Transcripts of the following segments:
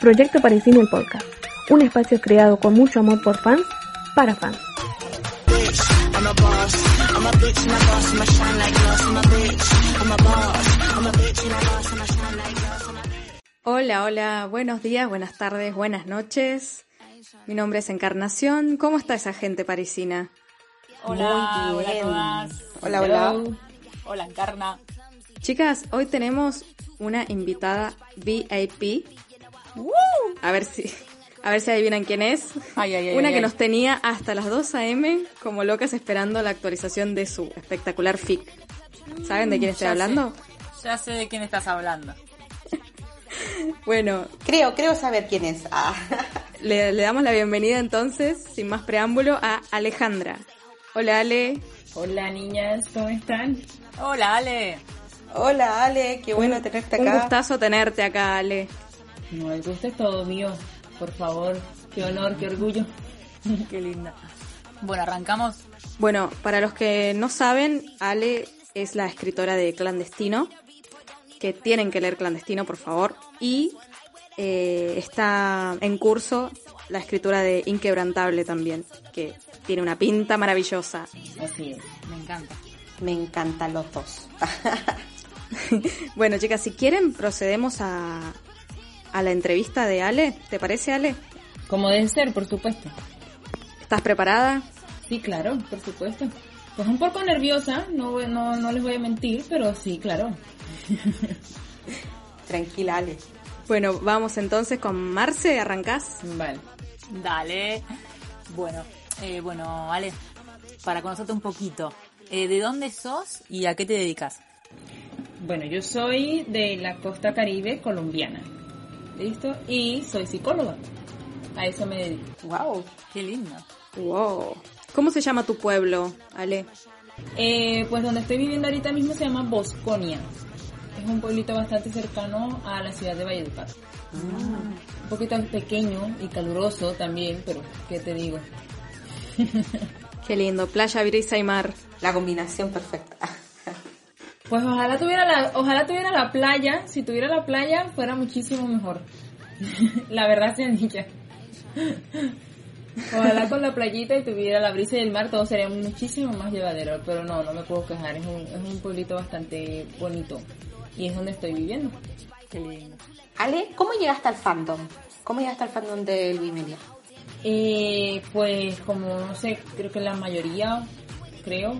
Proyecto Parisino el Podcast, un espacio creado con mucho amor por fans, para fans. Hola, hola, buenos días, buenas tardes, buenas noches. Mi nombre es Encarnación. ¿Cómo está esa gente parisina? Hola, Muy bien. hola a todas. Hola, hola. Hola, Encarna. Chicas, hoy tenemos una invitada VIP. A ver si, a ver si adivinan quién es. Ay, ay, ay, una ay, que ay. nos tenía hasta las 2 a.m. como locas esperando la actualización de su espectacular fic. ¿Saben de quién estoy ya hablando? Ya sé de quién estás hablando. Bueno, Creo, creo saber quién es. Ah. le, le damos la bienvenida entonces, sin más preámbulo, a Alejandra. Hola Ale, Hola niñas, ¿cómo están? Hola, Ale. Hola Ale, qué bueno tenerte un acá. gustazo tenerte acá Ale. No, el gusto es todo mío. Por favor, qué honor, qué orgullo. Qué linda. Bueno, arrancamos. Bueno, para los que no saben, Ale es la escritora de Clandestino, que tienen que leer Clandestino, por favor, y eh, está en curso la escritura de Inquebrantable también, que tiene una pinta maravillosa. Así es. Me encanta. Me encantan los dos. Bueno, chicas, si quieren, procedemos a, a la entrevista de Ale. ¿Te parece, Ale? Como debe ser, por supuesto. ¿Estás preparada? Sí, claro, por supuesto. Pues un poco nerviosa, no, voy- no, no les voy a mentir, pero sí, claro. Tranquila Ale. Bueno, vamos entonces con Marce, ¿arrancás? Vale. Dale. Bueno, eh, bueno, Ale, para conocerte un poquito. eh, ¿De dónde sos y a qué te dedicas? Bueno, yo soy de la costa caribe colombiana. ¿Listo? Y soy psicóloga. A eso me dedico. Wow. Qué lindo. Wow. ¿Cómo se llama tu pueblo, Ale? Eh, pues donde estoy viviendo ahorita mismo se llama Bosconia. Es un pueblito bastante cercano a la ciudad de Valledupar. Un poquito pequeño y caluroso también, pero ¿qué te digo? Qué lindo, playa, brisa y mar. La combinación perfecta. Pues ojalá tuviera la, ojalá tuviera la playa. Si tuviera la playa fuera muchísimo mejor. la verdad sea dicha. Ojalá con la playita y tuviera la brisa y el mar todo sería muchísimo más llevadero. Pero no, no me puedo quejar. Es un, es un pueblito bastante bonito. Y es donde estoy viviendo. Qué lindo. Ale, ¿cómo llegaste al fandom? ¿Cómo llegaste al fandom de Luis Media? Eh, pues como no sé, creo que la mayoría, creo,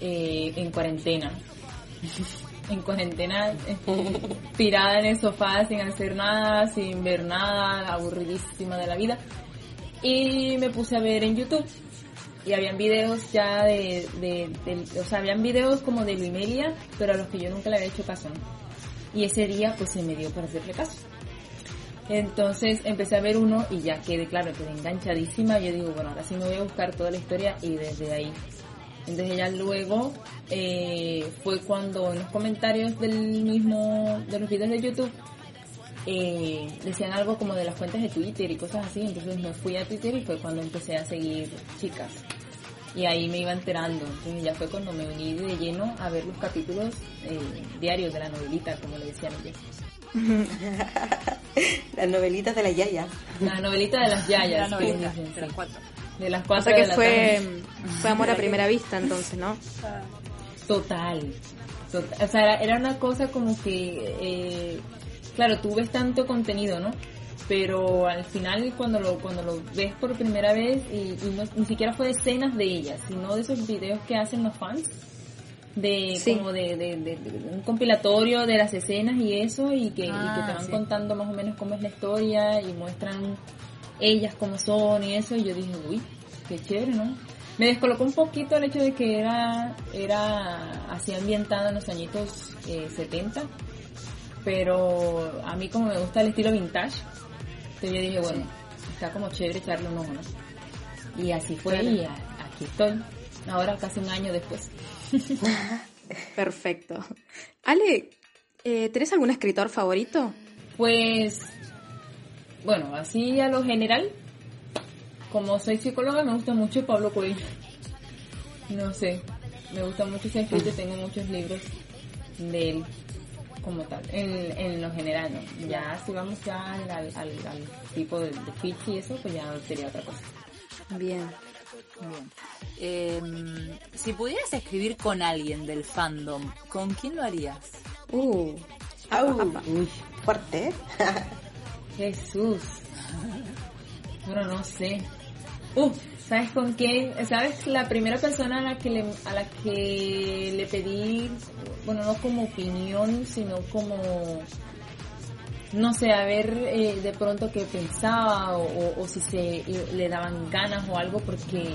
eh, en cuarentena. en cuarentena, eh, tirada en el sofá sin hacer nada, sin ver nada, aburridísima de la vida. Y me puse a ver en YouTube. Y habían videos ya de, de, de- o sea, habían videos como de Luimelia, pero a los que yo nunca le había hecho caso. Y ese día pues se me dio para hacerle caso. Entonces empecé a ver uno y ya quedé, claro, quedé enganchadísima. Yo digo, bueno, ahora sí me voy a buscar toda la historia y desde ahí. Entonces ya luego eh, fue cuando en los comentarios del mismo, de los videos de YouTube, eh, decían algo como de las cuentas de Twitter y cosas así. Entonces me fui a Twitter y fue cuando empecé a seguir chicas. Y ahí me iba enterando. Entonces ya fue cuando me uní de lleno a ver los capítulos eh, diarios de la novelita, como le decían ellos. Las novelitas de la Yaya. La novelita de las La yayas. novelita, sí, de las sí. cuatro. De las O cuatro de que la fue, fue amor a primera vista entonces, ¿no? Total. Total. O sea, era, era una cosa como que, eh, claro, tú ves tanto contenido, ¿no? Pero al final cuando lo, cuando lo ves por primera vez, y, y no- ni siquiera fue de escenas de ellas, sino de esos videos que hacen los fans, de Sí. como de, de- de- de un compilatorio de las escenas y eso, y que, y que Ah, te van sí. contando más o menos cómo es la historia, y muestran ellas cómo son y eso, y yo dije, uy, qué chévere, ¿no? Me descolocó un poquito el hecho de que era, era así ambientada en los añitos eh, 70, pero a mí como me gusta el estilo vintage, entonces yo dije, bueno, está como chévere echarle un ojo, ¿no? Y así fue y a- aquí estoy, ahora casi un año después. Perfecto. Ale, eh, ¿tenés algún escritor favorito? Pues, bueno, así a lo general, como soy psicóloga, me gusta mucho Pablo Coelho. No sé, me gusta mucho ese escrito y tengo muchos libros de él como tal, en, en lo general, ¿no? Ya si vamos ya al, al, tipo de, de pitch y eso, pues ya sería otra cosa. Bien. Bien. Em, si pudieras escribir con alguien del fandom, ¿con quién lo harías? Uh, Au, fuerte, ¿eh? Jesús. Bueno, no sé. Uh, ¿sabes con quién? ¿Sabes? La primera persona a la que le, a la que le pedí, bueno, no como opinión, sino como, no sé, a ver eh, de pronto qué pensaba o, o- o si se le daban ganas o algo porque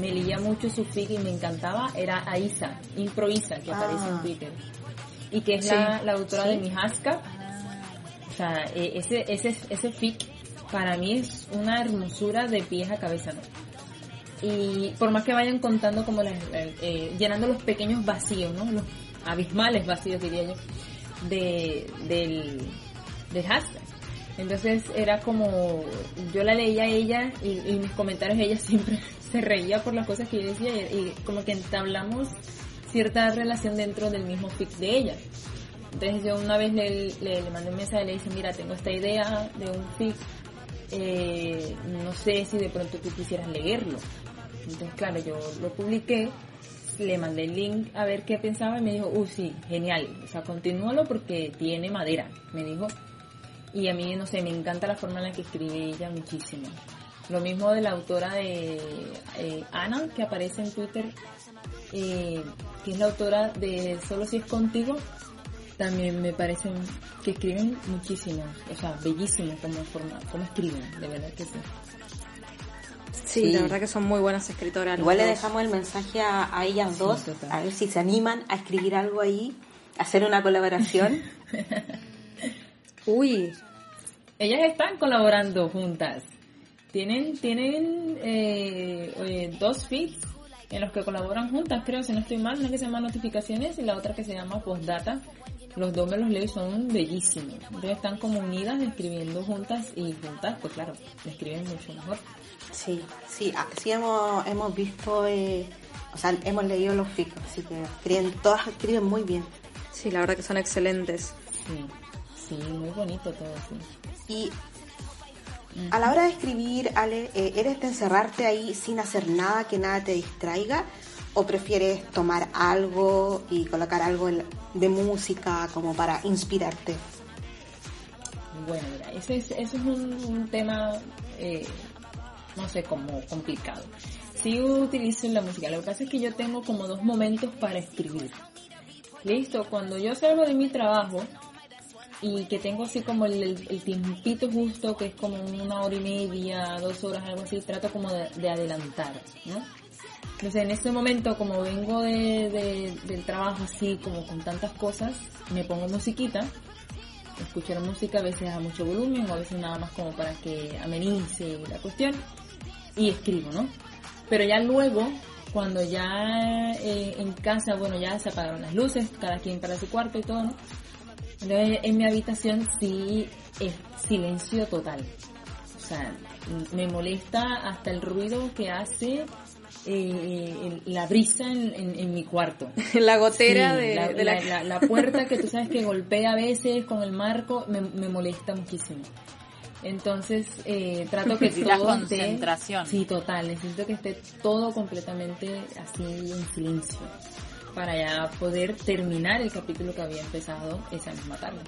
me leía mucho su fic y me encantaba, era Aisa, Improvisa, que aparece en Ah. Twitter. Y que es Sí. la, la autora Sí. de Mihaska. O sea, eh, ese, ese, ese fic para mí es una hermosura de pies a cabeza, ¿no? Y por más que vayan contando como las, eh, llenando los pequeños vacíos, ¿no? Los abismales vacíos, diría yo, de, del, del hashtag. Entonces era como, yo la leía a ella y, mis comentarios ella siempre se reía por las cosas que yo decía y como que entablamos cierta relación dentro del mismo fic de ella. Entonces yo una vez le, le, mandé un mensaje y le dije, mira, tengo esta idea de un fic, eh, no sé si de pronto tú quisieras leerlo. Entonces claro, yo lo publiqué, le mandé el link a ver qué pensaba y me dijo, uh, sí, genial, o sea, continúalo porque tiene madera, me dijo. Y a mí, no sé, me encanta la forma en la que escribe ella muchísimo. Lo mismo de la autora de eh, Ana, que aparece en Twitter, eh, que es la autora de Solo si es contigo, también me parecen que escriben muchísimo, o sea, bellísimo como, forma, como escriben, de verdad que sí. sí, Sí. la verdad que son muy buenas escritoras. Igual le dejamos el mensaje a, a ellas Sí, dos, total. a ver si se animan a escribir algo ahí, hacer una colaboración. Uy, Ellas están colaborando juntas. Tienen, tienen eh, eh, dos feeds en los que colaboran juntas, creo, si no estoy mal, una que se llama Notificaciones y la otra que se llama Postdata. Los dos me los leo y son bellísimos. Entonces están como unidas escribiendo juntas y juntas, pues claro, escriben mucho mejor. Sí, sí, ah, sí hemos, hemos visto, eh, o sea, hemos leído los ficos, así que escriben, todas escriben muy bien. sí, la verdad que son excelentes. Sí, sí, muy bonito todo, sí. Y a la hora de escribir, Ale, eh, ¿eres de encerrarte ahí sin hacer nada, que nada te distraiga? ¿O prefieres tomar algo y colocar algo de música como para inspirarte? Bueno, mira, ese es, ese es un, un tema, eh, no sé, como complicado. Sí utilizo la música, lo que pasa es que yo tengo como dos momentos para escribir. Listo, cuando yo salgo de mi trabajo y que tengo así como el, el, el tiempito justo, que es como una hora y media, dos horas, algo así, trato como de, de adelantar, ¿no? Entonces en ese momento, como vengo de, de- del trabajo así, como con tantas cosas, me pongo musiquita escuchar música a veces a mucho volumen o a veces nada más como para que amenice la cuestión y escribo, ¿no? Pero ya luego, cuando ya eh, en casa, bueno, ya se apagaron las luces, cada quien para su cuarto y todo, ¿no? Entonces en mi habitación sí es silencio total. O sea, me molesta hasta el ruido que hace eh, el- la brisa en, en- en mi cuarto. la gotera Sí, de, la, de la... la- la- la puerta que tú sabes que golpea a veces con el marco me, me molesta muchísimo. Entonces eh, trato que Necesitas todo esté- concentración. sí, total. Necesito que esté todo completamente así en silencio para ya poder terminar el capítulo que había empezado esa misma tarde.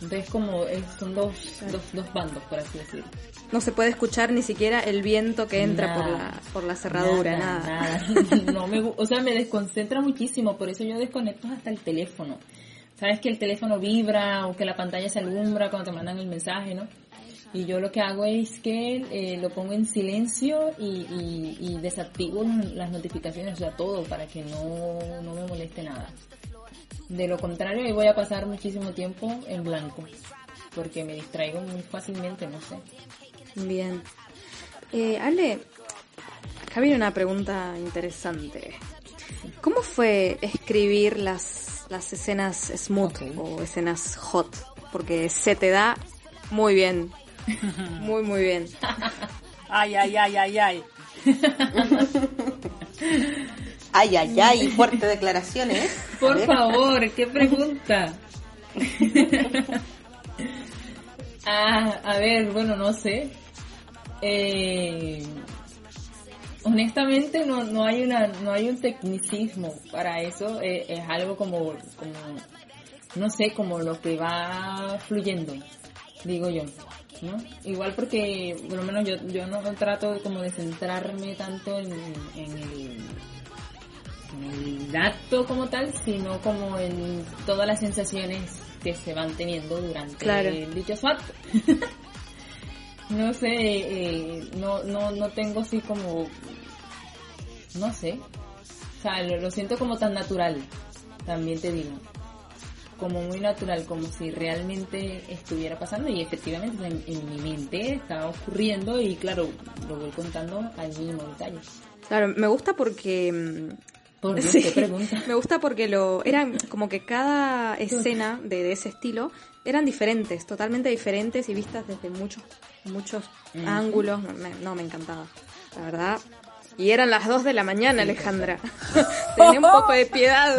Entonces como son dos, dos, dos bandos, por así decirlo. No se puede escuchar ni siquiera el viento que entra por la, por la cerradura, nada. nada. No me, o sea, me desconcentra muchísimo, por eso yo desconecto hasta el teléfono. Sabes que el teléfono vibra o que la pantalla se alumbra cuando te mandan el mensaje, ¿no? Y yo lo que hago es que eh, lo pongo en silencio y, y, y desactivo las notificaciones, o sea, todo para que no, no me moleste nada. De lo contrario, ahí voy a pasar muchísimo tiempo en blanco, porque me distraigo muy fácilmente, no sé. Bien. Eh, Ale, acá viene una pregunta interesante. ¿Cómo fue escribir las, las escenas smooth o escenas hot? Porque se te da muy bien. Muy, muy bien. Ay, ay, ay, ay, ay. Ay, ay, ay, fuerte declaraciones. A Por favor, qué pregunta. ah, a ver, bueno, no sé. Eh, honestamente no, no hay una no hay un tecnicismo para eso. eh, es algo como, como no sé, como lo que va fluyendo, digo yo. ¿no? Igual porque, por lo menos yo, yo no trato como de centrarme tanto en el acto como tal, sino como en todas las sensaciones que se van teniendo durante Claro. el dichoso acto. no sé, eh, no, no, no tengo así como, no sé, o sea, lo, lo siento como tan natural, también te digo, como muy natural, como si realmente estuviera pasando y efectivamente en, en mi mente estaba ocurriendo y claro, lo voy contando al mínimo detalle. Claro, me gusta porque... Por Dios, Sí. qué pregunta. Me gusta porque lo eran como que cada escena de, de ese estilo eran diferentes, totalmente diferentes y vistas desde muchos muchos ángulos. No me, no, me encantaba, la verdad. Y eran las 2 de la mañana, Alejandra. Tenía un poco de piedad.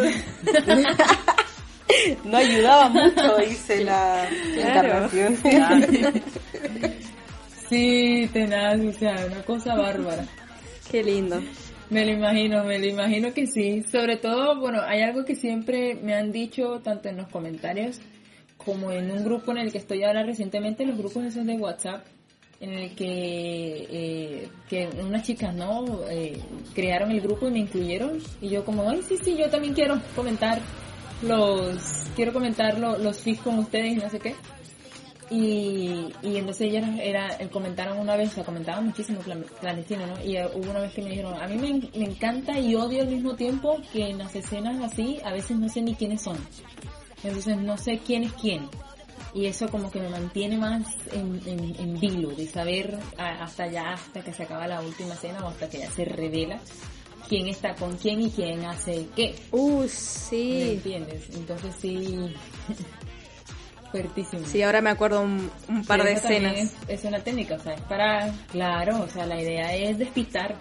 No ayudaba mucho, dice la Claro. encarnación. Sí, tenaz, o sea, una cosa bárbara. Qué lindo. Me lo imagino, me lo imagino que sí. Sobre todo, bueno, hay algo que siempre me han dicho, tanto en los comentarios como en un grupo en el que estoy ahora recientemente, los grupos esos de WhatsApp, en el que, eh, que unas chicas, ¿no? Eh, crearon el grupo y me incluyeron. Y yo como, ay, sí, sí, yo también quiero comentar los, quiero comentar lo- los FIS con ustedes y no sé qué. Y, y entonces ellas era, eh, comentaron una vez, o sea, comentaban muchísimo clan- clandestino, ¿no? Y eh, hubo una vez que me dijeron, a mí me, me encanta y odio al mismo tiempo que en las escenas así, a veces no sé ni quiénes son. Entonces no sé quién es quién. Y eso como que me mantiene más en, en, en vilo, de saber a- hasta ya, hasta que se acaba la última escena o hasta que ya se revela quién está con quién y quién hace qué. Uh, ¿Me sí. entiendes? Entonces sí, fuertísimo. Sí, ahora me acuerdo un, un par de escenas. Es, es una técnica, o sea, es para, claro, o sea, la idea es despistar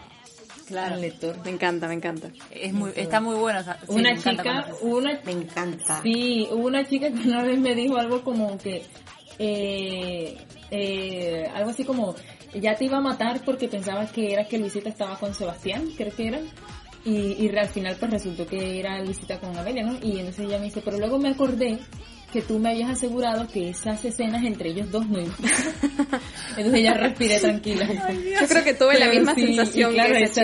Claro. al lector. Me encanta, me encanta. Es muy, está muy bueno. o sea, sí, una chica, una, Me encanta. sí, hubo una chica que una vez me dijo algo como que, eh, eh, algo así como, ya te iba a matar porque pensaba que era que Luisita estaba con Sebastián, creo que era. Y, y al final pues resultó que era Luisita con Amelia, ¿no? Y entonces ella me dice, pero luego me acordé que tú me habías asegurado que esas escenas entre ellos dos no. Entonces ya respiré tranquila. Yo creo que tuve la misma sí, sensación claro, que esa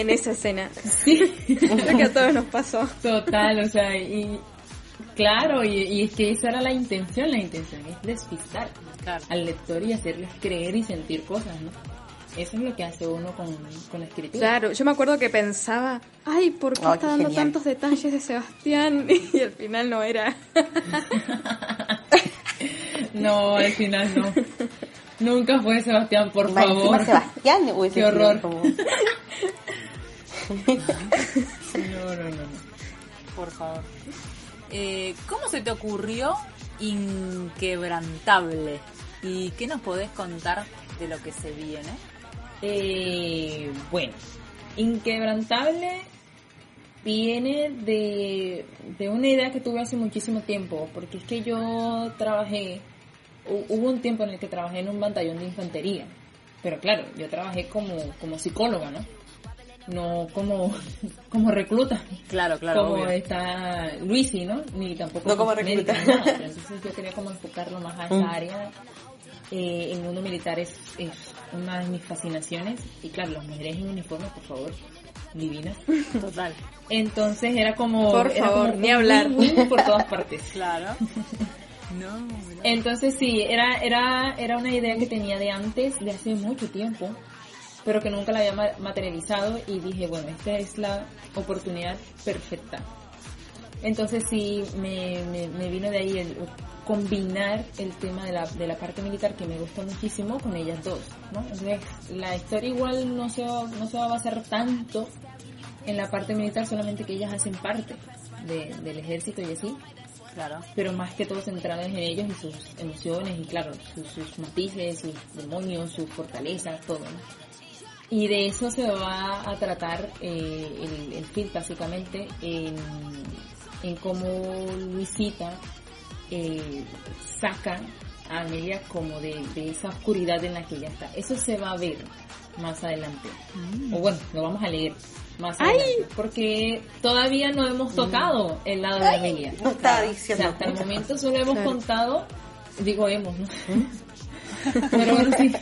en esa escena. Creo que a todos nos pasó. Total, o sea, y claro, y, y es que esa era la intención, la intención es despistar Claro. al lector y hacerles creer y sentir cosas, ¿no? Eso es lo que hace uno con, con la escritura. Claro, yo me acuerdo que pensaba, ay, ¿por qué Ay, está qué dando genial. tantos detalles de Sebastián? Y al final no era. No, al final no. Nunca fue Sebastián, por favor. Sebastián Qué horror. como- No, no, no. no. Por favor. Eh, ¿Cómo se te ocurrió Inquebrantable? ¿Y qué nos podés contar de lo que se viene? Eh, bueno, Inquebrantable viene de, de una idea que tuve hace muchísimo tiempo, porque es que yo trabajé, hu- hubo un tiempo en el que trabajé en un batallón de infantería, pero claro, yo trabajé como, como psicóloga, ¿no? No como, como recluta. Claro, claro, como obvio. está Luisi, ¿no? Ni tampoco No como recluta. entonces yo quería como enfocarlo más a esa área. Eh, el mundo militar es, es una de mis fascinaciones y claro, las mujeres en uniforme, por favor, divinas. Total. Entonces era como... Por era favor, como ni hablar. por todas partes. Claro. No. Entonces sí, era, era, era una idea que tenía de antes, de hace mucho tiempo, pero que nunca la había ma- materializado y dije, bueno, esta es la oportunidad perfecta. Entonces sí, me, me, me vino de ahí el combinar el tema de la, de la parte militar que me gustó muchísimo con ellas dos, ¿no? Entonces la historia igual no se, va, no se va a basar tanto en la parte militar, solamente que ellas hacen parte de- del ejército y así, Claro. pero más que todo centradas en ellos y sus emociones y claro, sus, sus matices, sus demonios, sus fortalezas, todo. ¿no? Y de eso se va a tratar eh, el, el film básicamente en, en cómo Luisita eh, saca a Amelia como de, de esa oscuridad en la que ella está. Eso se va a ver más adelante. O bueno, lo vamos a leer más adelante. Porque todavía no hemos tocado el lado de Amelia. No estaba O sea, hasta el momento solo hemos Claro. contado, digo hemos, ¿no? Pero bueno, sí.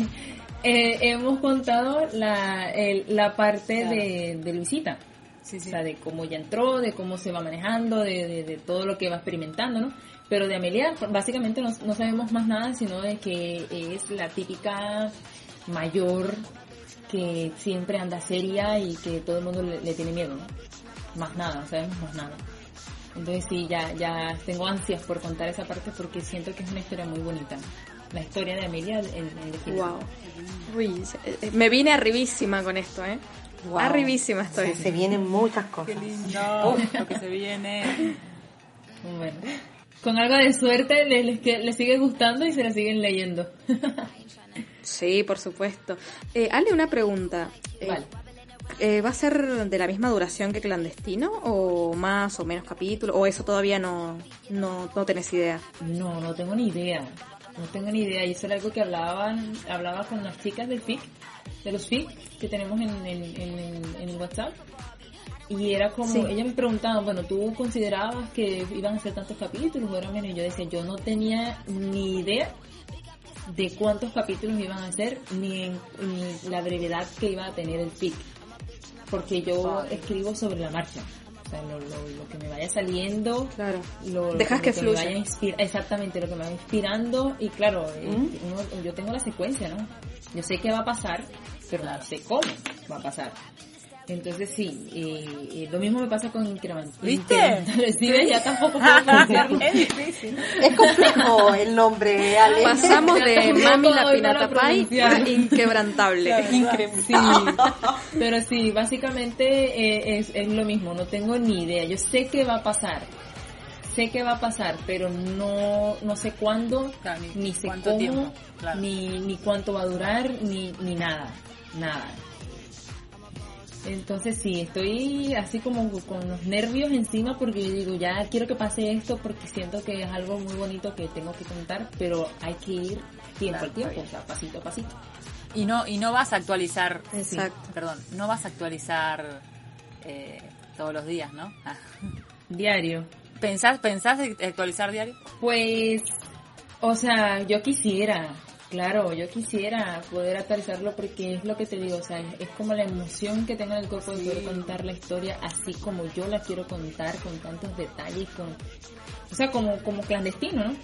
Eh, hemos contado la, el- la parte de, de Luisita. Sí, sí. O sea, de cómo ella entró, de cómo se va manejando, de, de- de todo lo que va experimentando, ¿no? Pero de Amelia, básicamente no, no sabemos más nada, sino de que es la típica mayor que siempre anda seria y que todo el mundo le, le tiene miedo, ¿no? Más nada, no sabemos más nada. Entonces sí, ya, ya tengo ansias por contar esa parte porque siento que es una historia muy bonita. La historia de Amelia en, en definitiva. Wow. Uy, eh, me vine arribísima con esto, ¿eh? Wow. Arribísima estoy. se vienen muchas cosas. Qué lindo. lo que se viene. Bueno, con algo de suerte les, les, que- les sigue gustando y se la siguen leyendo. Sí, por supuesto. Eh, Ale, una pregunta. Eh, Vale. eh, ¿Va a ser de la misma duración que Clandestino o más o menos capítulos? ¿O eso todavía no, no, no tenés idea? No, no tengo ni idea. No tengo ni idea. Y eso era algo que hablaban, hablaba con las chicas del FIC, de los FIC que tenemos en, en, en, en WhatsApp. Y era como, Sí. ellas me preguntaban, bueno, ¿tú considerabas que iban a ser tantos capítulos o era menos? Y yo decía, yo no tenía ni idea de cuántos capítulos iban a ser, ni, en- ni la brevedad que iba a tener el FIC. Porque yo escribo sobre la marcha. Sea, lo, lo, lo que me vaya saliendo, Claro. lo, Dejas que me fluya. exactamente lo que me va inspirando y claro eh, ¿Mm? uno- yo tengo la secuencia no yo sé qué va a pasar pero no sé cómo va a pasar entonces sí eh, eh, lo mismo me pasa con increment ¿Viste? sí ya tampoco puedo es difícil. Es complejo el nombre, Ale. Pasamos de Mami la Pinata Pie a Inquebrantable. Sí, pero sí, básicamente eh, es, es lo mismo, no tengo ni idea. Yo sé qué va a pasar, sé qué va a pasar, pero no, no sé cuándo, Claro, ni ni sé cuánto cómo, tiempo, claro. ni, ni cuánto va a durar, ni, ni nada, nada. Entonces sí, estoy así como con los nervios encima porque yo digo, ya quiero que pase esto porque siento que es algo muy bonito que tengo que contar, pero hay que ir tiempo Claro, al tiempo, o sea, pasito a pasito. Y no, y no vas a actualizar, Exacto. perdón, no vas a actualizar eh, todos los días, ¿no? Ah. Diario. ¿Pensás, ¿Pensás actualizar diario? Pues, o sea, yo quisiera, claro, yo quisiera poder actualizarlo porque es lo que te digo, o sea, es, como la emoción que tengo en el cuerpo de poder contar la historia así como yo la quiero contar, con tantos detalles, con, o sea, como, como clandestino, ¿no?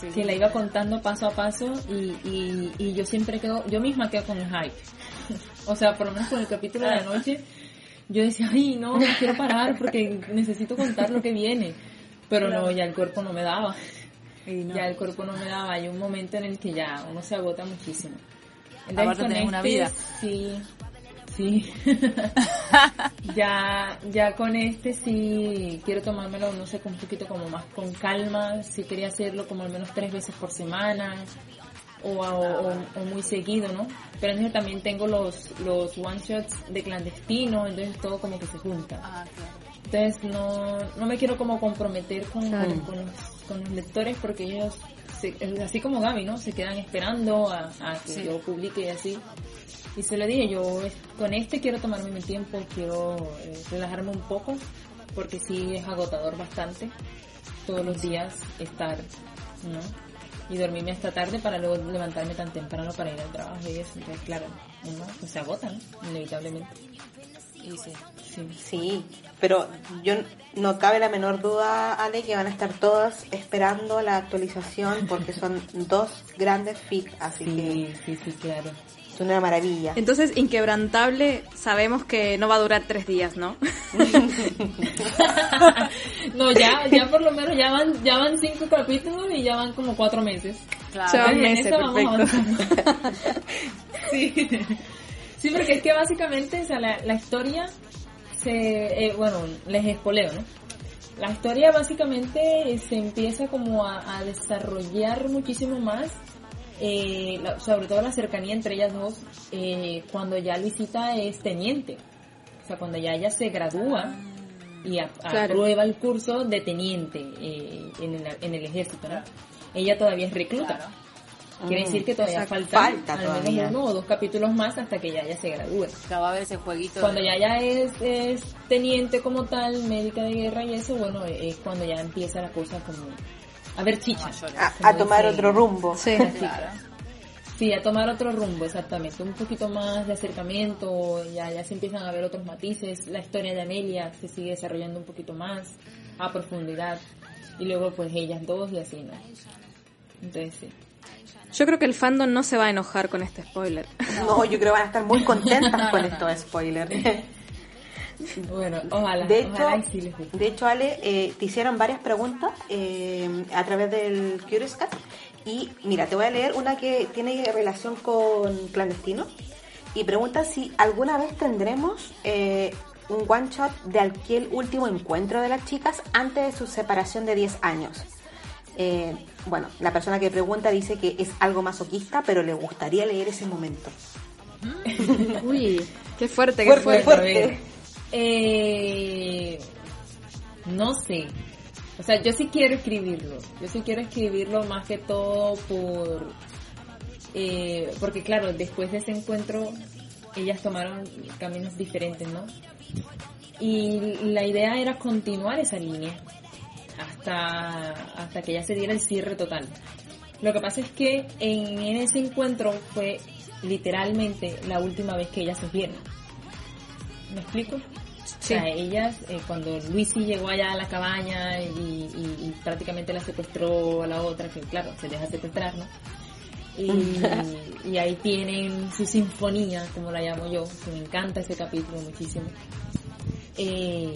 Sí, Que la iba contando paso a paso y, y, y yo siempre quedo, yo misma quedo con el hype. o sea, por lo menos con el capítulo de la noche, yo decía, ay, no, no quiero parar porque necesito contar lo que viene. Pero no, ya el cuerpo no me daba. Y no. Ya el cuerpo no me daba. Hay un momento en el que ya uno se agota muchísimo. Aparte tenés una vida. Sí, sí. ya, ya con este sí quiero tomármelo, no sé, con un poquito como más con calma. Sí quería hacerlo como al menos tres veces por semana. O, o, o- o muy seguido, ¿no? Pero entonces también tengo los, los one shots de clandestino, entonces todo como que se junta. Ah, claro. Entonces no, no me quiero como comprometer con, Claro. con, los, con los lectores porque ellos, se- así como Gaby, ¿no? Se quedan esperando a, a que Sí. yo publique y así. Y se lo dije, yo con este quiero tomarme mi tiempo, quiero eh, relajarme un poco porque sí es agotador bastante todos los días estar, ¿no? Y dormirme hasta tarde para luego levantarme tan temprano para ir al trabajo y eso. Entonces, claro, uno pues, se agota, ¿no? Inevitablemente. Y sí. Sí. Sí, pero yo no cabe la menor duda, Ale, que van a estar todos esperando la actualización porque son dos grandes fic, así que Sí, sí, sí, claro. Es una maravilla. Entonces, Inquebrantable, sabemos que no va a durar tres días, ¿no? no, ya, ya por lo menos ya van, ya van cinco capítulos y ya van como cuatro meses. Ya van En meses, eso vamos perfecto. sí. sí, porque es que básicamente, o sea, la, la historia se, eh, bueno, les espoleo, ¿no? La historia básicamente se empieza como a, a desarrollar muchísimo más, eh, la- sobre todo la cercanía entre ellas dos, eh, cuando ya Luisita es teniente. O sea, cuando ya ella se gradúa y a- Claro. aprueba el curso de teniente eh, en, el, en el ejército, ¿no? Ella todavía es recluta. Quiere decir que todavía falta, Falta al todavía. menos uno o dos capítulos más hasta que ya ella se gradúe. Ya va a haber ese jueguito. Cuando de- ya ya es, es teniente como tal, médica de guerra y eso, bueno, es cuando ya empieza la cosa como a ver chicha. Mayores. A, a tomar otro rumbo. Sí. Claro. Sí, a tomar otro rumbo, exactamente. Un poquito más de acercamiento, ya, ya se empiezan a ver otros matices. La historia de Amelia se sigue desarrollando un poquito más a profundidad. Y luego pues ellas dos y así, ¿no? Entonces sí. Yo creo que el fandom no se va a enojar con este spoiler. No, yo creo que van a estar muy contentas con estos spoilers. Bueno, ojalá, De hecho, ojalá y sí les guste. de hecho Ale, eh, te hicieron varias preguntas eh, a través del Curious Cat. Y mira, te voy a leer una que tiene relación con clandestino. Y pregunta si alguna vez tendremos eh, un one shot de aquel último encuentro de las chicas antes de su separación de 10 años. Eh, bueno, la persona que pregunta dice que es algo masoquista, pero le gustaría leer ese momento. Uy, qué fuerte, qué Fuerte, fuerte. fuerte. Eh, no sé. O sea, yo sí quiero escribirlo. Yo sí quiero escribirlo más que todo por... eh, porque claro, después de ese encuentro, ellas tomaron caminos diferentes, ¿no? Y la idea era continuar esa línea hasta, hasta que ya se diera el cierre total. Lo que pasa es que en ese encuentro fue literalmente la última vez que ellas se vieron. ¿Me explico? O sea, ellas, eh, cuando Luisi llegó allá a la cabaña y, y- y prácticamente la secuestró a la otra, que claro, se deja secuestrar, ¿no? Y, y ahí tienen su sinfonía, como la llamo yo, que me encanta ese capítulo muchísimo. Eh,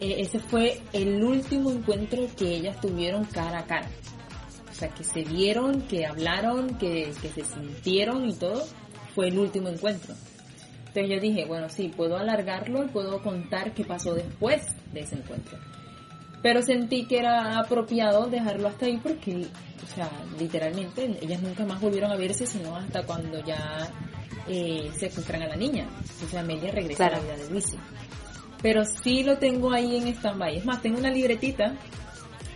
eh, ese fue el último encuentro que ellas tuvieron cara a cara. O sea, que se vieron, que hablaron, que, que se sintieron y todo, fue el último encuentro. Entonces yo dije, bueno, sí, puedo alargarlo y puedo contar qué pasó después de ese encuentro. Pero sentí que era apropiado dejarlo hasta ahí porque, o sea, literalmente ellas nunca más volvieron a verse, sino hasta cuando ya eh, secuestran a la niña. O sea, Amelia regresa a la vida de Luisi. Pero sí lo tengo ahí en stand-by. Es más, tengo una libretita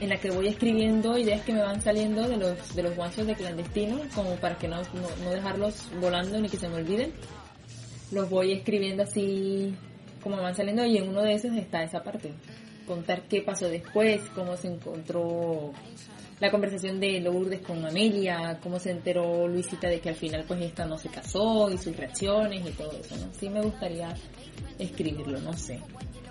en la que voy escribiendo ideas que me van saliendo de los de los shots de clandestino, como para que no, no, no dejarlos volando ni que se me olviden. Los voy escribiendo así como van saliendo y en uno de esos está esa parte. Contar qué pasó después, cómo se encontró la conversación de Lourdes con Amelia, cómo se enteró Luisita de que al final pues esta no se casó y sus reacciones y todo eso, ¿no? Sí me gustaría escribirlo, no sé.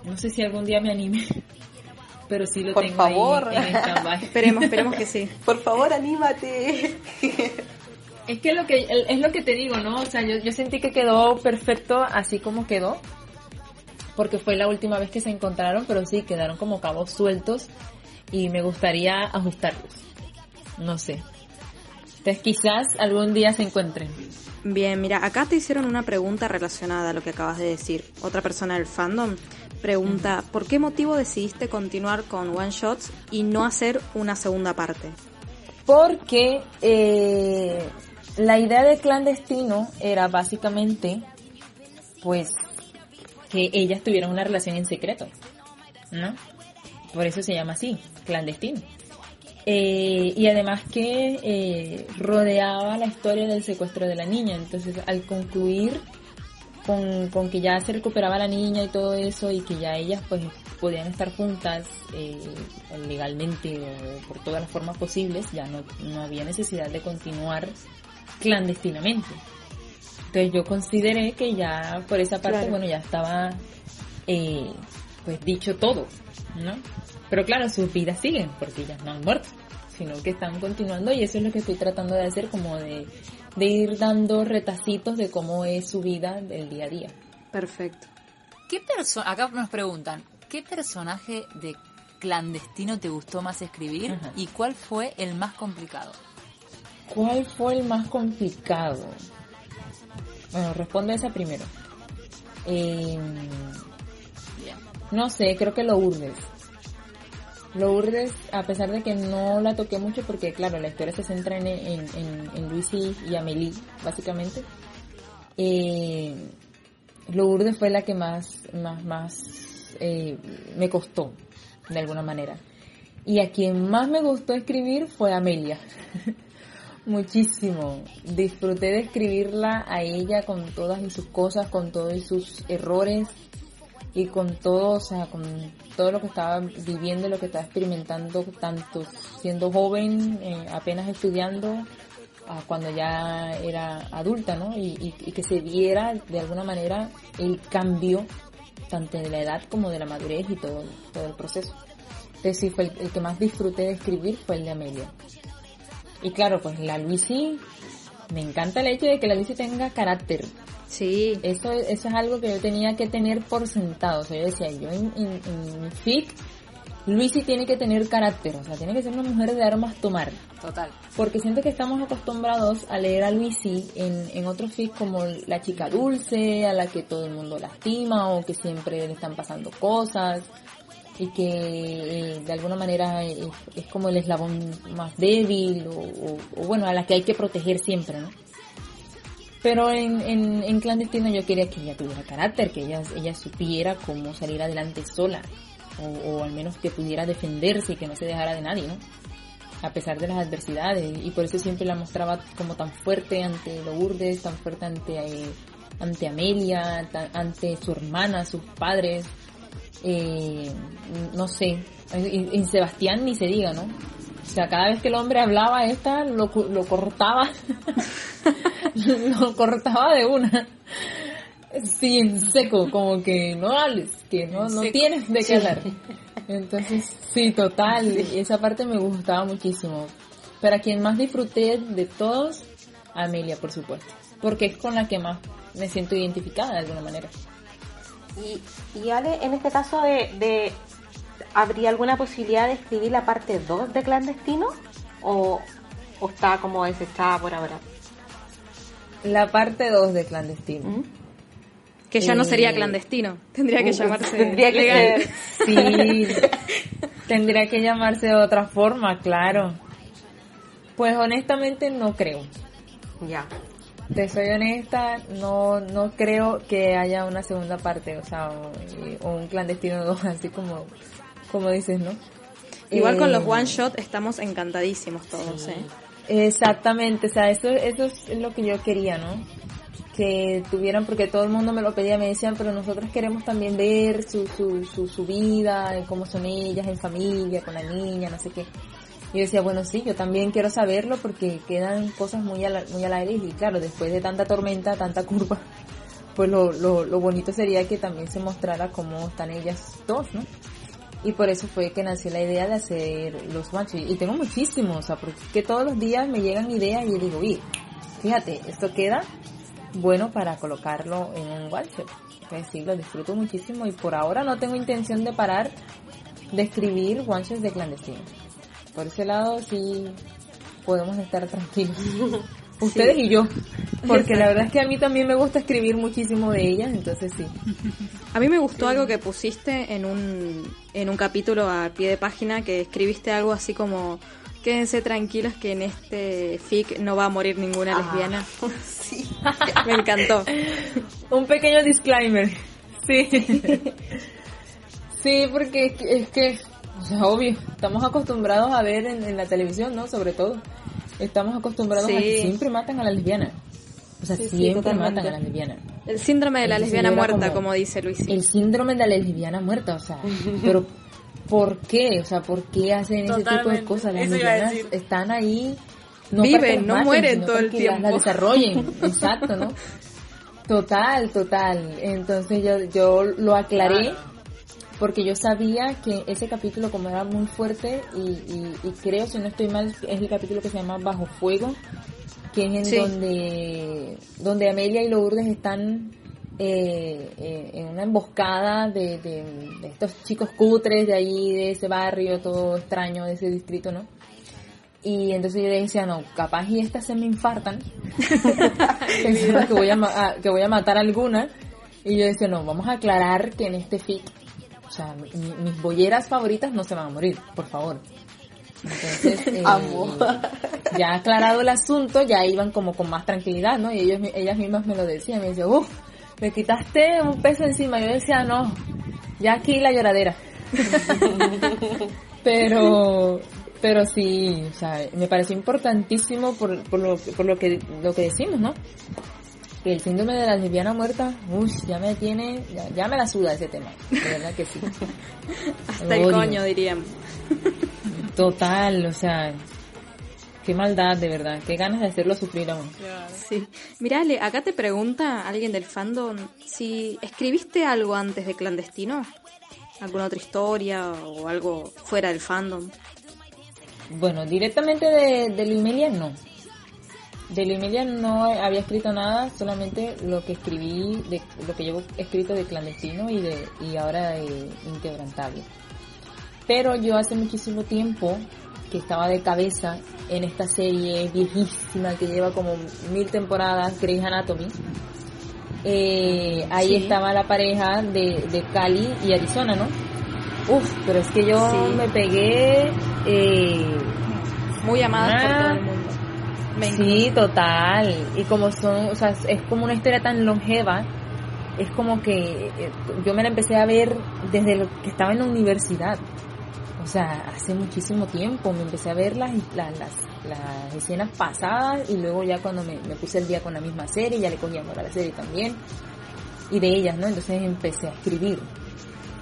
No sé si algún día me anime, pero sí lo Por tengo favor. ahí en stand-by. Esperemos, esperemos que sí. Por favor, anímate. Es que lo que es lo que te digo, ¿no? O sea, yo, yo sentí que quedó perfecto así como quedó, porque fue la última vez que se encontraron, pero sí quedaron como cabos sueltos y me gustaría ajustarlos. No sé. Entonces quizás algún día se encuentren. Bien, mira, acá te hicieron una pregunta relacionada a lo que acabas de decir. Otra persona del fandom pregunta, ¿por qué motivo decidiste continuar con One Shots y no hacer una segunda parte? Porque eh, la idea de clandestino era básicamente, pues, que ellas tuvieran una relación en secreto, ¿no? Por eso se llama así, clandestino. Eh, y además que eh, rodeaba la historia del secuestro de la niña. Entonces, al concluir con, con que ya se recuperaba la niña y todo eso y que ya ellas pues podían estar juntas eh, legalmente o por todas las formas posibles, ya no, no había necesidad de continuar clandestinamente. Entonces yo consideré que ya por esa parte, Claro. bueno, ya estaba eh, pues dicho todo, ¿no? Pero claro, sus vidas siguen porque ellas no han muerto, sino que están continuando y eso es lo que estoy tratando de hacer, como de, de ir dando retacitos de cómo es su vida del día a día. Perfecto. ¿Qué persona, acá nos preguntan, ¿qué personaje de clandestino te gustó más escribir Ajá. y cuál fue el más complicado? ¿Cuál fue el más complicado? Bueno, responde esa primero. Bien. no sé, creo que Lourdes. Lourdes, a pesar de que no la toqué mucho, porque claro, la historia se centra en, en, en, en Luisi y Amelie, básicamente. Eh, Lourdes fue la que más, más, más eh, me costó, de alguna manera. Y a quien más me gustó escribir fue Amelia. Muchísimo. Disfruté de escribirla a ella con todas y sus cosas, con todos y sus errores y con todo, o sea, con todo lo que estaba viviendo, lo que estaba experimentando, tanto siendo joven, eh, apenas estudiando, a cuando ya era adulta, ¿no? Y, y- y que se viera de alguna manera el cambio, tanto de la edad como de la madurez y todo, todo el proceso. Entonces sí, fue el, el que más disfruté de escribir fue el de Amelia. Y claro, pues la Luisi, me encanta el hecho de que la Luisi tenga carácter. Sí, Eso, eso es algo que yo tenía que tener por sentado. O sea, yo decía, yo en, en, en FIC, Luisi tiene que tener carácter. O sea, tiene que ser una mujer de armas tomar. Total. Porque siento que estamos acostumbrados a leer a Luisi en, en otros FIC como la chica dulce, a la que todo el mundo lastima o que siempre le están pasando cosas y que eh, de alguna manera es, como el eslabón más débil o, bueno, a la que hay que proteger siempre, ¿no? Pero en, en, en clandestino yo quería que ella tuviera carácter, que ella, ella supiera cómo salir adelante sola, o, al menos que pudiera defenderse y que no se dejara de nadie, ¿no? A pesar de las adversidades, y por eso siempre la mostraba como tan fuerte ante Lourdes, tan fuerte ante, eh, ante Amelia, ante su hermana, sus padres, eh, no sé, y, y Sebastián ni se diga, ¿no? O sea, cada vez que el hombre hablaba esta, lo, lo cortaba, lo cortaba de una. Sí, en seco, como que no hables, que no, no tienes de qué hablar. Entonces, sí, total, esa parte me gustaba muchísimo. Pero a quien más disfruté de todos, a Amelia, por supuesto. Porque es con la que más me siento identificada de alguna manera. Y, y Ale, en este caso de, de ¿habría alguna posibilidad de escribir la parte 2 de Clandestino? ¿O, o está como desechada por ahora? La parte 2 de Clandestino. ¿Mm? que ya no sería Eh, clandestino, tendría que uh, llamarse tendría que legal. ser- Sí, tendría que llamarse de otra forma, claro. Pues honestamente no creo. Ya. Te soy honesta, no, no creo que haya una segunda parte, o sea, o, eh, o un clandestino 2, así como, como dices, ¿no? Igual con Eh, los one shot estamos encantadísimos todos, ¿eh? Exactamente, o sea, eso, eso es lo que yo quería, ¿no? Que tuvieran, porque todo el mundo me lo pedía, me decían, pero nosotros queremos también ver su, su, su, su vida, cómo son ellas en familia, con la niña, no sé qué. Y yo decía, bueno, sí, yo también quiero saberlo porque quedan cosas muy al, muy al aire y claro, después de tanta tormenta, tanta curva, pues lo, lo, lo bonito sería que también se mostrara cómo están ellas dos, ¿no? Y por eso fue que nació la idea de hacer los shot. Y tengo muchísimos, o sea, porque todos los días me llegan ideas y yo digo, oye, fíjate, esto queda bueno para colocarlo en un one shot. Pues sí, lo disfruto muchísimo y por ahora no tengo intención de parar de escribir shots de clandestino. Por ese lado sí podemos estar tranquilos. Ustedes y yo. Porque la verdad es que a mí también me gusta escribir muchísimo de ellas, entonces sí. A mí me gustó algo que pusiste en un, en un capítulo a pie de página, que escribiste algo así como, quédense tranquilos que en este fic no va a morir ninguna Ah. lesbiana. Sí. Me encantó. Un pequeño disclaimer. Sí. Sí, porque es que, es que, o sea, obvio, estamos acostumbrados a ver en, en la televisión, ¿no? Sobre todo. Estamos acostumbrados Sí. a que siempre matan a la lesbiana. O sea, Sí, siempre matan a la lesbiana. El síndrome de la Entonces lesbiana muerta, como- como dice Luis. El síndrome de la lesbiana muerta, o sea, pero ¿por qué? O sea, ¿por qué hacen ese tipo de cosas? Las eso lesbianas están ahí no Viven, no maten, mueren todo el las- tiempo. las desarrollen, exacto, ¿no? Total, total. Entonces yo, yo lo aclaré porque yo sabía que ese capítulo como era muy fuerte y, y, y creo, si no estoy mal, es el capítulo que se llama Bajo Fuego, que es en Sí. donde, donde Amelia y Lourdes están eh, eh, en una emboscada de, de, de estos chicos cutres de ahí, de ese barrio todo extraño, de ese distrito, ¿no? Y entonces yo le decía, no, capaz y estas se me infartan, que voy a, a- que voy a matar alguna. Y yo decía, no, vamos a aclarar que en este fic, o sea, mi- mis bolleras favoritas no se van a morir, por favor. Entonces, eh, ya aclarado el asunto, ya iban como con más tranquilidad, ¿no? Y ellos, ellas mismas me lo decían, me decían, uff, me quitaste un peso encima. Yo decía, no, ya aquí la lloradera. pero, pero sí, o sea, me pareció importantísimo por, por, lo, por lo que, lo que decimos, ¿no? El síndrome de la lesbiana muerta, uff, ya me tiene, ya, ya me la suda ese tema. De verdad que sí. Hasta el coño, dirían. Total, o sea, qué maldad, de verdad, qué ganas de hacerlo sufrir aún. Sí. Mirá, Ale, acá te pregunta alguien del fandom si escribiste algo antes de Clandestino. ¿Alguna otra historia o algo fuera del fandom? Bueno, directamente de, de Luimelia no. De Luimelia no había escrito nada, solamente lo que escribí, de, lo que llevo escrito de clandestino y de y ahora de inquebrantable. Pero yo hace muchísimo tiempo que estaba de cabeza en esta serie viejísima que lleva como mil temporadas, Grey's Anatomy. Eh, ahí Sí. estaba la pareja de, de Cali y Arizona, ¿no? Uf, pero es que yo Sí. me pegué eh, Muy amadas por Ah. todo el mundo. Me Sí, total. Y como son, o sea, es como una historia tan longeva, es como que eh, yo me la empecé a ver desde lo que estaba en la universidad. O sea, hace muchísimo tiempo me empecé a ver las, las, las, las escenas pasadas y luego ya cuando me, me puse el día con la misma serie, ya le cogí amor a la serie también. Y de ellas, ¿no? Entonces empecé a escribir.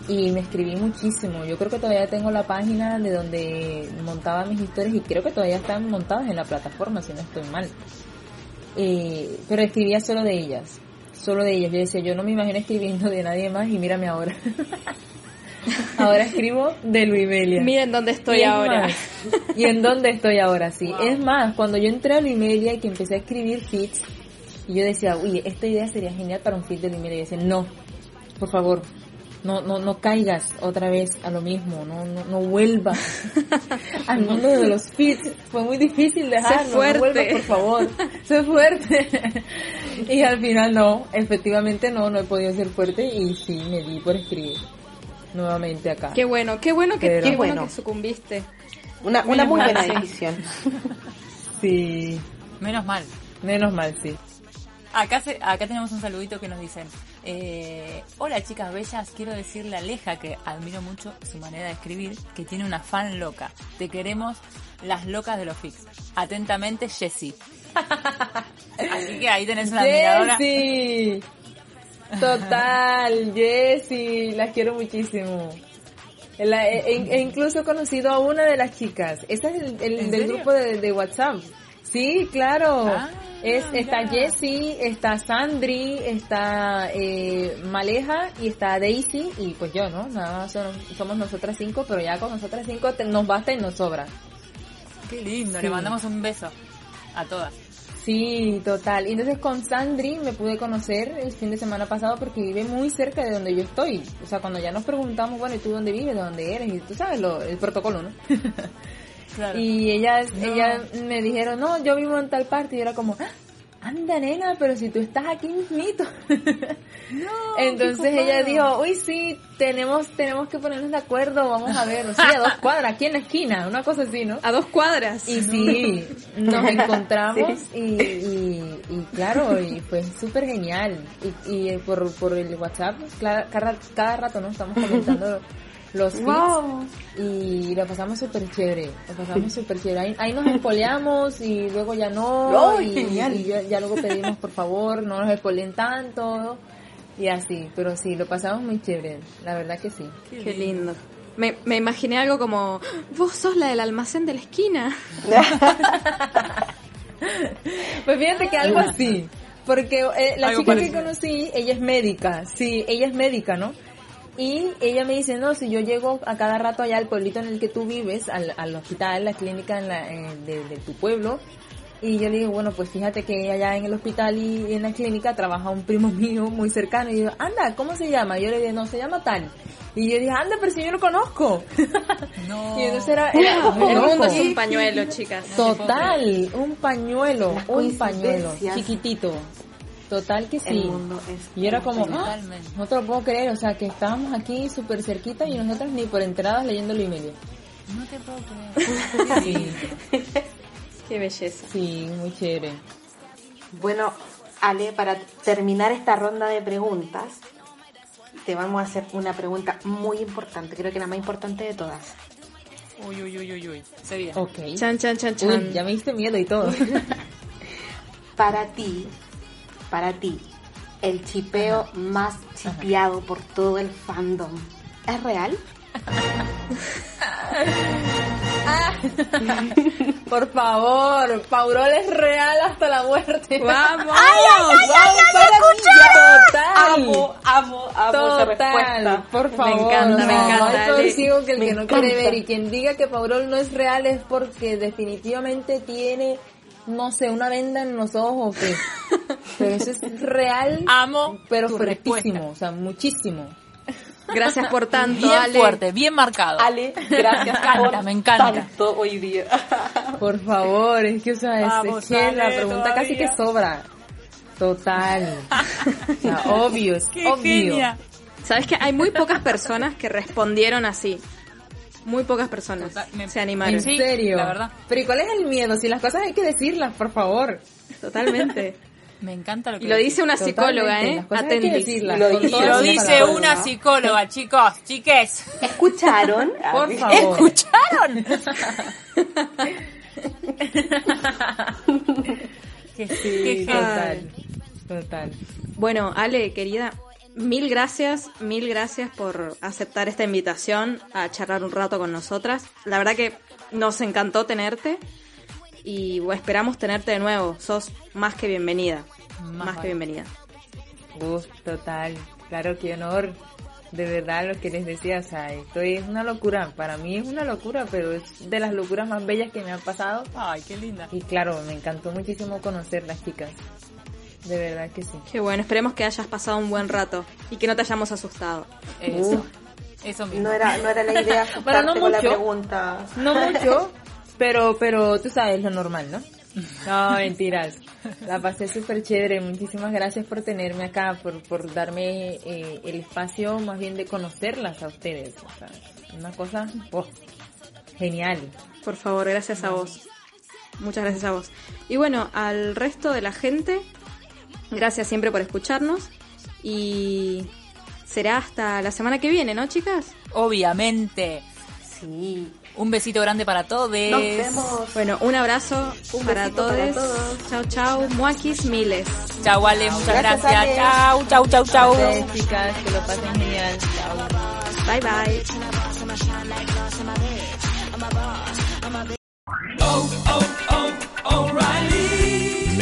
Y me escribí muchísimo. Yo creo que todavía tengo la página de donde montaba mis historias y creo que todavía están montadas en la plataforma, si no estoy mal. Eh, pero escribía solo de ellas. Solo de ellas. Yo decía, yo no me imagino escribiendo de nadie más y mírame ahora. ahora escribo de Luimelia. Miren dónde estoy Y ahora. más, y en dónde estoy ahora, sí. Es más, cuando yo entré a Luimelia y que empecé a escribir feeds, y yo decía, uy, esta idea sería genial para un feed de Luimelia. Y yo decía, no, por favor, no, no, no caigas otra vez a lo mismo, no, no, no vuelvas al mundo de los feeds. Fue muy difícil dejarlo, no fuerte. vuelvas, por favor, sé fuerte. y al final no, efectivamente no, no he podido ser fuerte y sí, me di por escribir nuevamente acá. Qué bueno, qué bueno que, Pero- qué bueno que sucumbiste. Una, una muy buena decisión. Sí, Menos mal. menos mal, sí. Acá, se- acá tenemos un saludito que nos dicen, eh, hola chicas bellas, quiero decirle a Aleja que admiro mucho su manera de escribir, que tiene una fan loca. Te queremos las locas de los fix. Atentamente, Jessie. Así que ahí tenés una admiradora. Jessie. Total, Jessie, las quiero muchísimo. La- e, e- e incluso he conocido a una de las chicas. Esa es el, el ¿En del serio? grupo de, de WhatsApp. Sí, claro. Ah, es, está. Jessie, está Sandri, está eh, Maleja y está Daisy y pues yo, ¿no? Nada más son- somos nosotras cinco, pero ya con nosotras cinco te- nos basta y nos sobra. Qué lindo, Sí. le mandamos un beso a todas. Sí, total. Y entonces con Sandri me pude conocer el fin de semana pasado porque vive muy cerca de donde yo estoy. O sea, cuando ya nos preguntamos, bueno, ¿y tú dónde vives? ¿De dónde eres? Y tú sabes lo, el protocolo, ¿no? Claro. Y ellas, ellas me dijeron, no, yo vivo en tal parte. Y yo era como, "Ah, anda nena, pero si tú estás aquí mismito. Entonces ella dijo, uy sí, tenemos, tenemos que ponernos de acuerdo, vamos a ver, a dos cuadras, aquí en la esquina, una cosa así, ¿no? A dos cuadras. Y sí, nos encontramos y, y, y claro, y fue súper genial. Y, y por, por el WhatsApp, cada, cada rato nos estamos comentando los feeds Wow. y lo pasamos súper chévere, lo pasamos súper chévere. Ahí, ahí nos espoleamos y luego ya no, ¡Ay, y, genial! y ya, ya luego pedimos por favor no nos espoleen tanto y así, pero sí, lo pasamos muy chévere, la verdad que sí. Qué lindo. Me, me imaginé algo como, vos sos la del almacén de la esquina. Pues fíjate que algo así. Porque eh, la Algo chica que conocí, ella es médica. Sí, ella es médica, ¿no? Y ella me dice, no, si yo llego a cada rato allá al pueblito en el que tú vives, al, al hospital, la clínica en la, en- de, de tu pueblo, Y yo le digo, bueno, pues fíjate que allá en el hospital y en la clínica trabaja un primo mío muy cercano. Y yo, anda, ¿cómo se llama? Y yo le dije, no, se llama tal. Y yo dije, anda, pero si yo lo conozco. No. y entonces era, era muy El mundo es un pañuelo, chicas. Total, un pañuelo, un pañuelo, chiquitito. Total que sí. El mundo es Y era como, ¡ah! No te lo puedo creer, o sea, que estábamos aquí súper cerquita y nosotros ni por entradas leyendo el email. No te puedo creer. Sí, Qué belleza. sí, muy chévere. Bueno, Ale, para terminar esta ronda de preguntas, te vamos a hacer una pregunta muy importante, creo que la más importante de todas. Uy, uy, uy, uy, uy. Se viene. Ok. Chan, chan, chan, Uy, chan. ya me diste miedo y todo. Para ti, para ti, el chipeo más chipeado por todo el fandom, ¿es real? Por favor, Paurol es real hasta la muerte. ¡Vamos! ¡Vamos para Total. Amo, amo, amo esa Total, respuesta. por favor. encanta, me encanta, no que el Me que no quiere encanta. ver y quien diga que Paurol no es real es porque definitivamente tiene, no sé, una venda en los ojos o qué. Pero eso es real, Amo pero fuertísimo, o sea, muchísimo. Gracias por tanto, Bien Ale. fuerte, bien marcado. Ale, gracias Me encanta, por me encanta. tanto hoy día. Por favor, es que, o sea, es- Vamos, es que la pregunta casi que sobra. Total. O sea, obvio, es ¡Qué obvio. genia! ¿Sabes que hay muy pocas personas que respondieron así? Muy pocas personas Total, me- se animaron. ¿En serio? la verdad. Pero ¿y cuál es el miedo? Si las cosas hay que decirlas, por favor. Totalmente. Me encanta lo que Y lo dice una Totalmente, psicóloga, ¿eh? Lo dice- lo dice una psicóloga, chicos, chiques. ¿Escucharon? Por favor. ¿Escucharon? Que Qué sí, total. Total. Bueno, Ale, querida, mil gracias, mil gracias por aceptar esta invitación a charlar un rato con nosotras. La verdad que nos encantó tenerte y bueno, esperamos tenerte de nuevo. Sos más que bienvenida. Más, vale. que bienvenida. Uf, total. Claro, qué honor. De verdad, lo que les decía, o sea, esto es una locura. Para mí es una locura, pero es de las locuras más bellas que me han pasado. Ay, qué linda. Y claro, me encantó muchísimo conocer las chicas. De verdad que sí. Qué bueno, esperemos que hayas pasado un buen rato y que no te hayamos asustado. Eso. Eso mismo. No era, no era la idea Bueno, no con la mucho. pregunta. No mucho, pero, pero tú sabes lo normal, ¿no? No, mentiras. La pasé súper chévere. Muchísimas gracias por tenerme acá, por, por darme eh, el espacio más bien de conocerlas a ustedes. O sea, una cosa oh, genial. Por favor, gracias a vos. Muchas gracias a vos. Y bueno, al resto de la gente, gracias siempre por escucharnos. Y será hasta la semana que viene, ¿no, chicas? Obviamente. Sí. Un besito grande para todos. Nos vemos. Bueno, un abrazo Un para, besito todos. para todos. Chao, chao. Muakis miles. Chau, Ale, muchas Gracias, chau, chau, chau. Ustedes, chicas, que lo pasen genial. Chao. Bye, bye.